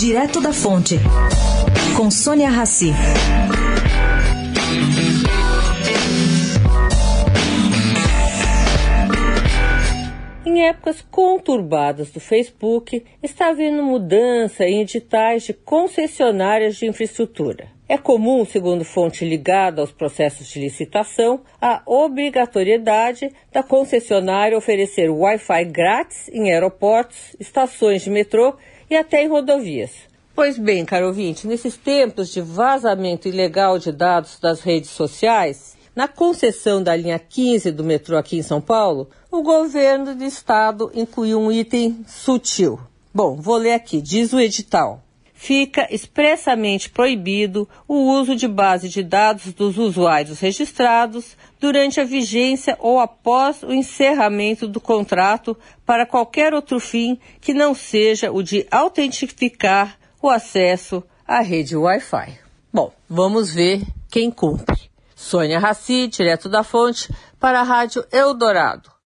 Direto da Fonte, com Sônia Rassi. Em épocas conturbadas do Facebook, está havendo mudança em editais de concessionárias de infraestrutura. É comum, segundo fonte ligada aos processos de licitação, a obrigatoriedade da concessionária oferecer Wi-Fi grátis em aeroportos, estações de metrô e até em rodovias. Pois bem, caro ouvinte, nesses tempos de vazamento ilegal de dados das redes sociais, na concessão da linha 15 do metrô aqui em São Paulo, o governo do estado incluiu um item sutil. Bom, vou ler aqui, diz o edital. Fica expressamente proibido o uso de base de dados dos usuários registrados durante a vigência ou após o encerramento do contrato para qualquer outro fim que não seja o de autentificar o acesso à rede Wi-Fi. Bom, vamos ver quem cumpre. Sônia Raci, direto da fonte, para a Rádio Eldorado.